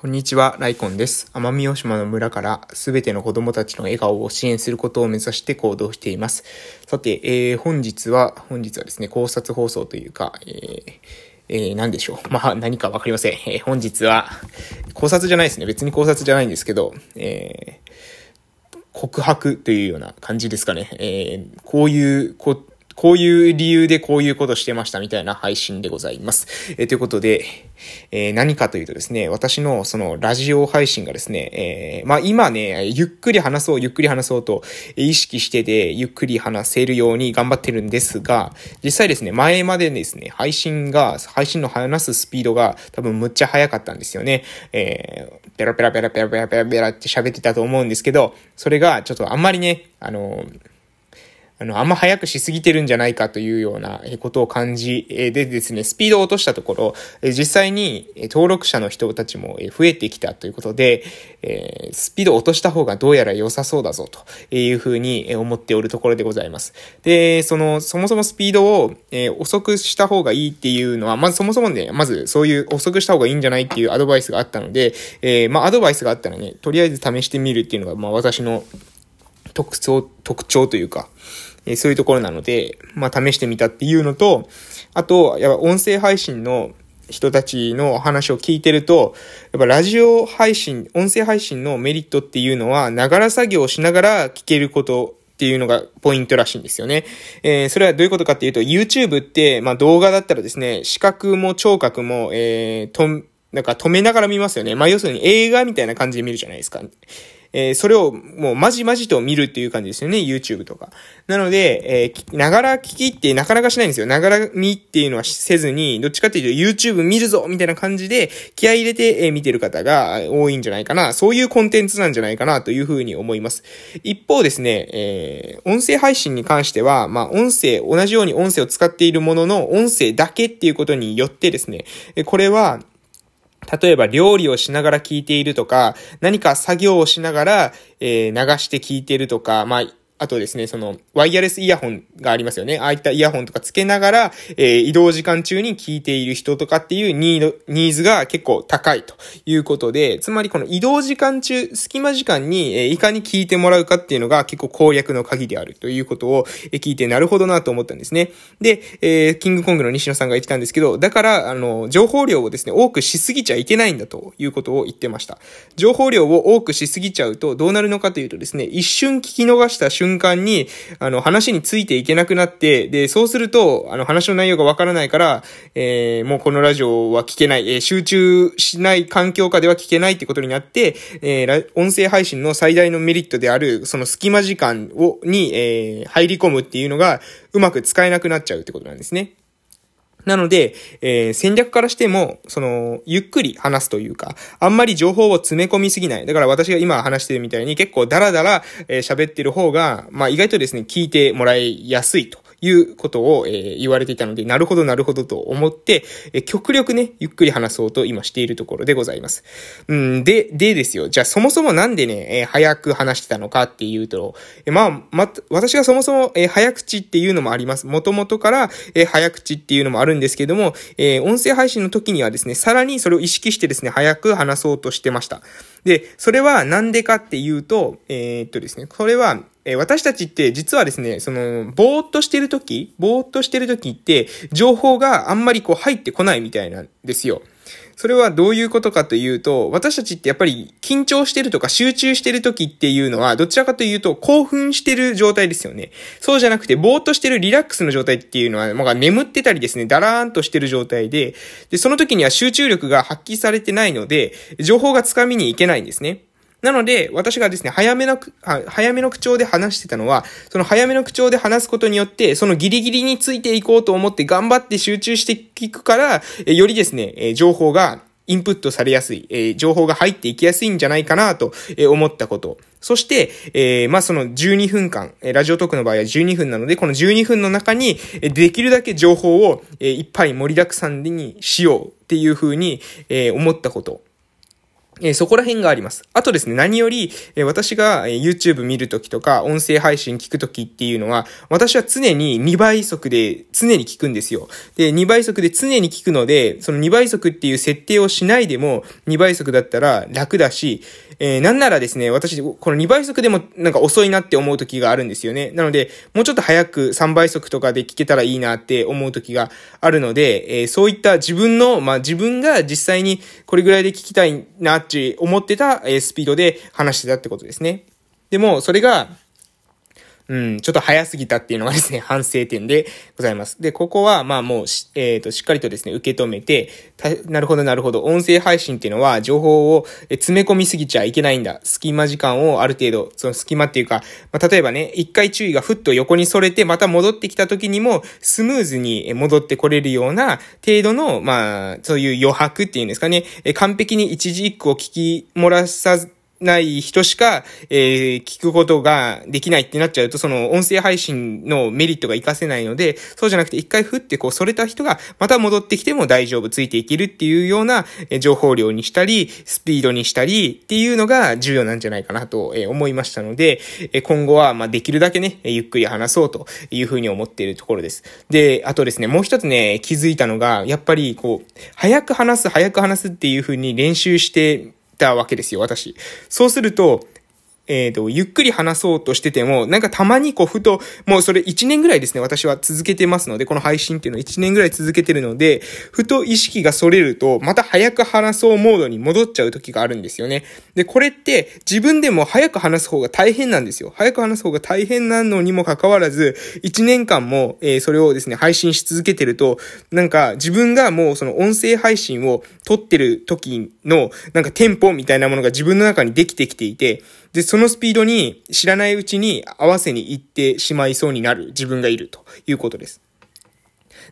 こんにちは、ライコンです。奄美大島の村からすべての子供たちの笑顔を支援することを目指して行動しています。さて、えー、本日は、本日はですね、考察放送というか、えーえー、何でしょう。まあ、何かわかりません。えー、本日は、考察じゃないですね。別に考察じゃないんですけど、えー、告白というような感じですかね。えー、こういう、ここういう理由でこういうことしてましたみたいな配信でございます。えー、ということで、えー、何かというとですね、私のそのラジオ配信がですね、えー、まあ今ね、ゆっくり話そう、ゆっくり話そうと意識してで、ゆっくり話せるように頑張ってるんですが、実際ですね、前までですね、配信が、配信の話すスピードが多分むっちゃ速かったんですよね。えー、ペラペラペラペラペラペラペラって喋ってたと思うんですけど、それがちょっとあんまりね、あのあの、あんま早くしすぎてるんじゃないかというようなことを感じ、でですね、スピードを落としたところ、実際に登録者の人たちも増えてきたということで、スピードを落とした方がどうやら良さそうだぞというふうに思っておるところでございます。で、その、そもそもスピードを遅くした方がいいっていうのは、まずそもそもね、まずそういう遅くした方がいいんじゃないっていうアドバイスがあったので、え、まあアドバイスがあったらね、とりあえず試してみるっていうのが、まあ私の特徴、特徴というか、えそういうところなので、まあ、試してみたっていうのと、あと、やっぱ音声配信の人たちの話を聞いてると、やっぱラジオ配信、音声配信のメリットっていうのは、ながら作業をしながら聞けることっていうのがポイントらしいんですよね。えー、それはどういうことかっていうと、YouTube って、まあ動画だったらですね、視覚も聴覚も、えー、と、なんか止めながら見ますよね。まあ要するに映画みたいな感じで見るじゃないですか。えー、それをもうまじまじと見るっていう感じですよね、YouTube とか。なので、えー、ながら聞きってなかなかしないんですよ。ながら見っていうのはせずに、どっちかっていうと YouTube 見るぞみたいな感じで気合入れて、えー、見てる方が多いんじゃないかな。そういうコンテンツなんじゃないかなというふうに思います。一方ですね、えー、音声配信に関しては、まあ、音声、同じように音声を使っているものの、音声だけっていうことによってですね、これは、例えば料理をしながら聞いているとか、何か作業をしながら、えー、流して聞いているとか、まあ、あとですね、その、ワイヤレスイヤホンがありますよね。ああいったイヤホンとかつけながら、えー、移動時間中に聞いている人とかっていうニーニーズが結構高いということで、つまりこの移動時間中、隙間時間に、えー、いかに聞いてもらうかっていうのが結構攻略の鍵であるということを、えー、聞いてなるほどなと思ったんですね。で、えー、キングコングの西野さんが言ってたんですけど、だから、あの、情報量をですね、多くしすぎちゃいけないんだということを言ってました。情報量を多くしすぎちゃうと、どうなるのかというとですね、一瞬聞き逃した瞬瞬間に、あの、話についていけなくなって、で、そうすると、あの、話の内容がわからないから、えー、もうこのラジオは聞けない、えー、集中しない環境下では聞けないってことになって、えー、音声配信の最大のメリットである、その隙間時間を、に、えー、入り込むっていうのが、うまく使えなくなっちゃうってことなんですね。なので、えー、戦略からしても、その、ゆっくり話すというか、あんまり情報を詰め込みすぎない。だから私が今話してるみたいに結構ダラダラ喋、えー、ってる方が、まあ意外とですね、聞いてもらいやすいということを、えー、言われていたので、なるほどなるほどと思って、えー、極力ね、ゆっくり話そうと今しているところでございます。うん、で、でですよ。じゃあそもそもなんでね、えー、早く話してたのかっていうと、えー、まあ、ま、私がそもそも、えー、早口っていうのもあります。もともとから、えー、早口っていうのもあるんですけども、えー、音声配信の時にはですね、さらにそれを意識してですね、早く話そうとしてました。で、それはなんでかっていうと、えー、っとですね、これは、え私たちって実はですね、その、ぼーっとしてるとき、ぼーっとしてるときって、情報があんまりこう入ってこないみたいなんですよ。それはどういうことかというと、私たちってやっぱり緊張してるとか集中してる時っていうのは、どちらかというと興奮してる状態ですよね。そうじゃなくて、ぼーっとしてるリラックスの状態っていうのは、まあ、眠ってたりですね、だらーんとしてる状態で、で、その時には集中力が発揮されてないので、情報がつかみにいけないんですね。なので、私がですね、早めの、早めの口調で話してたのは、その早めの口調で話すことによって、そのギリギリについていこうと思って頑張って集中していくから、よりですね、情報がインプットされやすい、情報が入っていきやすいんじゃないかなと、思ったこと。そして、えー、まあ、その12分間、えラジオトークの場合は12分なので、この12分の中に、えできるだけ情報を、えいっぱい盛りだくさんにしようっていうふうに、え思ったこと。え、そこら辺があります。あとですね、何より、え、私が、YouTube 見るときとか、音声配信聞くときっていうのは、私は常に2倍速で常に聞くんですよ。で、2倍速で常に聞くので、その2倍速っていう設定をしないでも、2倍速だったら楽だし、えー、なんならですね、私、この2倍速でもなんか遅いなって思う時があるんですよね。なので、もうちょっと早く3倍速とかで聞けたらいいなって思う時があるので、えー、そういった自分の、まあ、自分が実際にこれぐらいで聞きたいなって思ってた、えスピードで話してたってことですね。でも、それが、うん、ちょっと早すぎたっていうのがですね、反省点でございます。で、ここは、まあもうえっ、ー、と、しっかりとですね、受け止めて、なるほど、なるほど。音声配信っていうのは、情報を詰め込みすぎちゃいけないんだ。隙間時間をある程度、その隙間っていうか、まあ、例えばね、一回注意がふっと横に逸れて、また戻ってきた時にも、スムーズに戻ってこれるような程度の、まあ、そういう余白っていうんですかね、完璧に一字一句を聞き漏らさず、ない人しか、えー、聞くことができないってなっちゃうと、その音声配信のメリットが活かせないので、そうじゃなくて一回振ってこう、それた人がまた戻ってきても大丈夫、ついていけるっていうような、え情報量にしたり、スピードにしたりっていうのが重要なんじゃないかなと、え思いましたので、え今後は、まできるだけね、ゆっくり話そうというふうに思っているところです。で、あとですね、もう一つね、気づいたのが、やっぱりこう、早く話す、早く話すっていうふうに練習してたわけですよ、私。そうすると、えっ、ー、と、ゆっくり話そうとしてても、なんかたまにこう、ふと、もうそれ1年ぐらいですね、私は続けてますので、この配信っていうのは1年ぐらい続けてるので、ふと意識が逸れると、また早く話そうモードに戻っちゃう時があるんですよね。で、これって自分でも早く話す方が大変なんですよ。早く話す方が大変なのにもかかわらず、1年間も、えー、それをですね、配信し続けてると、なんか自分がもうその音声配信を撮ってる時の、なんかテンポみたいなものが自分の中にできてきていて、で、そののスピードに知らないうちに合わせに行ってしまいそうになる自分がいるということです。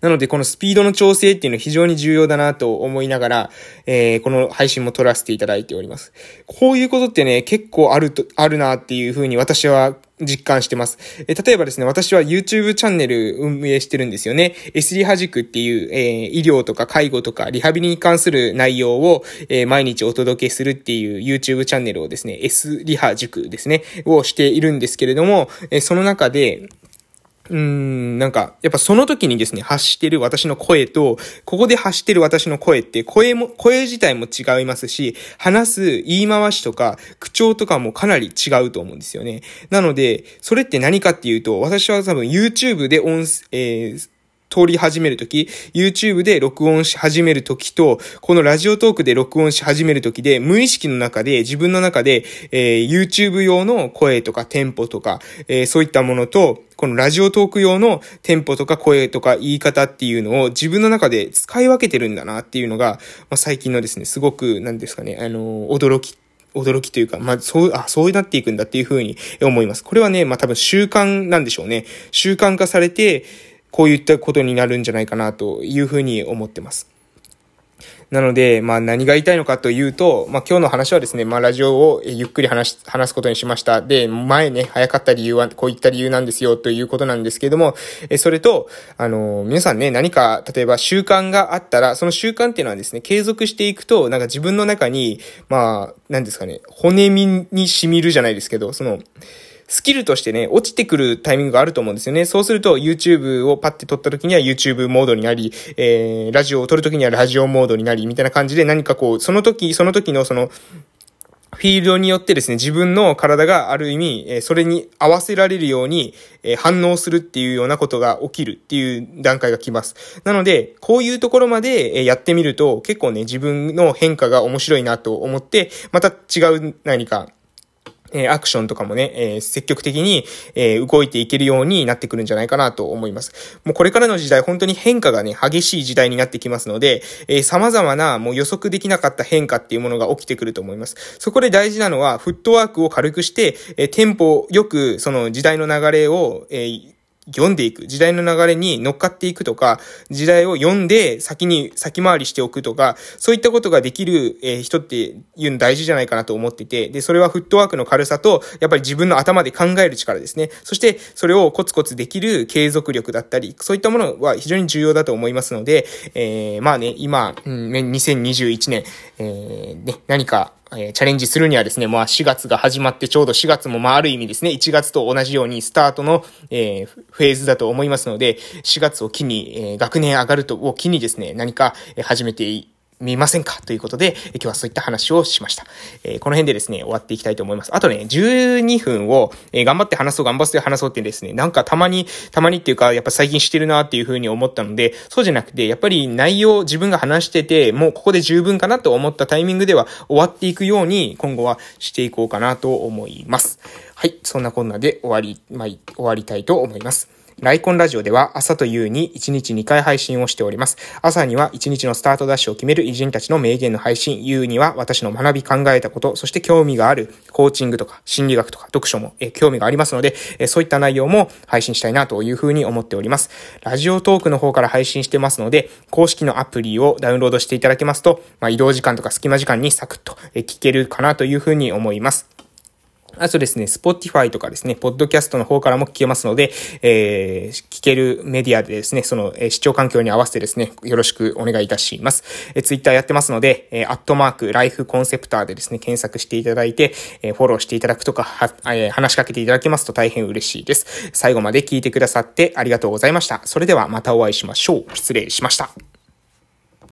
なので、このスピードの調整っていうのは非常に重要だなと思いながら、えー、この配信も撮らせていただいております。こういうことってね、結構あると、あるなっていうふうに私は実感してます。え例えばですね、私は YouTube チャンネル運営してるんですよね。S リハ塾っていう、えー、医療とか介護とかリハビリに関する内容を、えー、毎日お届けするっていう YouTube チャンネルをですね、S リハ塾ですね、をしているんですけれども、えー、その中で、うーん、なんか、やっぱその時にですね、発してる私の声と、ここで発してる私の声って、声も、声自体も違いますし、話す言い回しとか、口調とかもかなり違うと思うんですよね。なので、それって何かっていうと、私は多分 YouTube で音、えー、通り始めるとき、YouTube で録音し始めるときと、このラジオトークで録音し始めるときで、無意識の中で、自分の中で、えー、YouTube 用の声とかテンポとか、えー、そういったものと、このラジオトーク用のテンポとか声とか言い方っていうのを自分の中で使い分けてるんだなっていうのが、まあ、最近のですね、すごく、なんですかね、あのー、驚き驚きというか、まあ、そう、あ、そうなっていくんだっていうふうに思います。これはね、まあ、多分習慣なんでしょうね。習慣化されて、こういったことになるんじゃないかなというふうに思ってます。なので、まあ何が言いたいのかというと、まあ今日の話はですね、まあラジオをゆっくり話、話すことにしました。で、前ね、早かった理由はこういった理由なんですよということなんですけども、え、それと、あの、皆さんね、何か、例えば習慣があったら、その習慣っていうのはですね、継続していくと、なんか自分の中に、まあ、何ですかね、骨身に染みるじゃないですけど、その、スキルとしてね、落ちてくるタイミングがあると思うんですよね。そうすると YouTube をパッて撮った時には YouTube モードになり、えー、ラジオを撮る時にはラジオモードになり、みたいな感じで何かこう、その時、その時のその、フィールドによってですね、自分の体がある意味、えそれに合わせられるように、え反応するっていうようなことが起きるっていう段階が来ます。なので、こういうところまでえやってみると、結構ね、自分の変化が面白いなと思って、また違う何か、えアクションとかもね、え積極的に、え動いていけるようになってくるんじゃないかなと思います。もうこれからの時代、本当に変化がね、激しい時代になってきますので、え様々なもう予測できなかった変化っていうものが起きてくると思います。そこで大事なのは、フットワークを軽くして、えテンポよく、その時代の流れを、えー読んでいく、時代の流れに乗っかっていくとか、時代を読んで先に先回りしておくとか、そういったことができる、え人っていうの大事じゃないかなと思ってて、で、それはフットワークの軽さと、やっぱり自分の頭で考える力ですね。そして、それをコツコツできる継続力だったり、そういったものは非常に重要だと思いますので、えー、まあね、今、うん、2021年、えー、ね、何かえー、チャレンジするにはですね、まあ4月が始まってちょうど4月もまあある意味ですね、1月と同じようにスタートの、えー、フェーズだと思いますので、4月を機に、えー、学年上がるとを機にですね、何か始めてい見ませんか？ということで、今日はそういった話をしました。えー、この辺でですね、終わっていきたいと思います。あとね、12分を、えー、頑張って話そう、頑張って話そうってですね、なんかたまに、たまにっていうか、やっぱ最近してるなっていうふうに思ったので、そうじゃなくて、やっぱり内容、自分が話してて、もうここで十分かなと思ったタイミングでは終わっていくように、今後はしていこうかなと思います。はい、そんなこんなで終わり、まあ、終わりたいと思います。ライコンラジオでは朝と夕に1日2回配信をしております。朝には1日のスタートダッシュを決める偉人たちの名言の配信、夕には私の学び考えたこと、そして興味があるコーチングとか心理学とか読書も興味がありますので、そういった内容も配信したいなというふうに思っております。ラジオトークの方から配信してますので、公式のアプリをダウンロードしていただけますと、まあ、移動時間とか隙間時間にサクッと聞けるかなというふうに思います。あとですね、Spotify とかですね、ポッドキャストの方からも聞けますので、えー、聞けるメディアでですね、その、えー、視聴環境に合わせてですね、よろしくお願いいたします。えー、Twitter やってますので、えー、アットマーク、ライフコンセプターでですね、検索していただいて、えー、フォローしていただくとか、は、えー、話しかけていただけますと大変嬉しいです。最後まで聞いてくださってありがとうございました。それではまたお会いしましょう。失礼しました。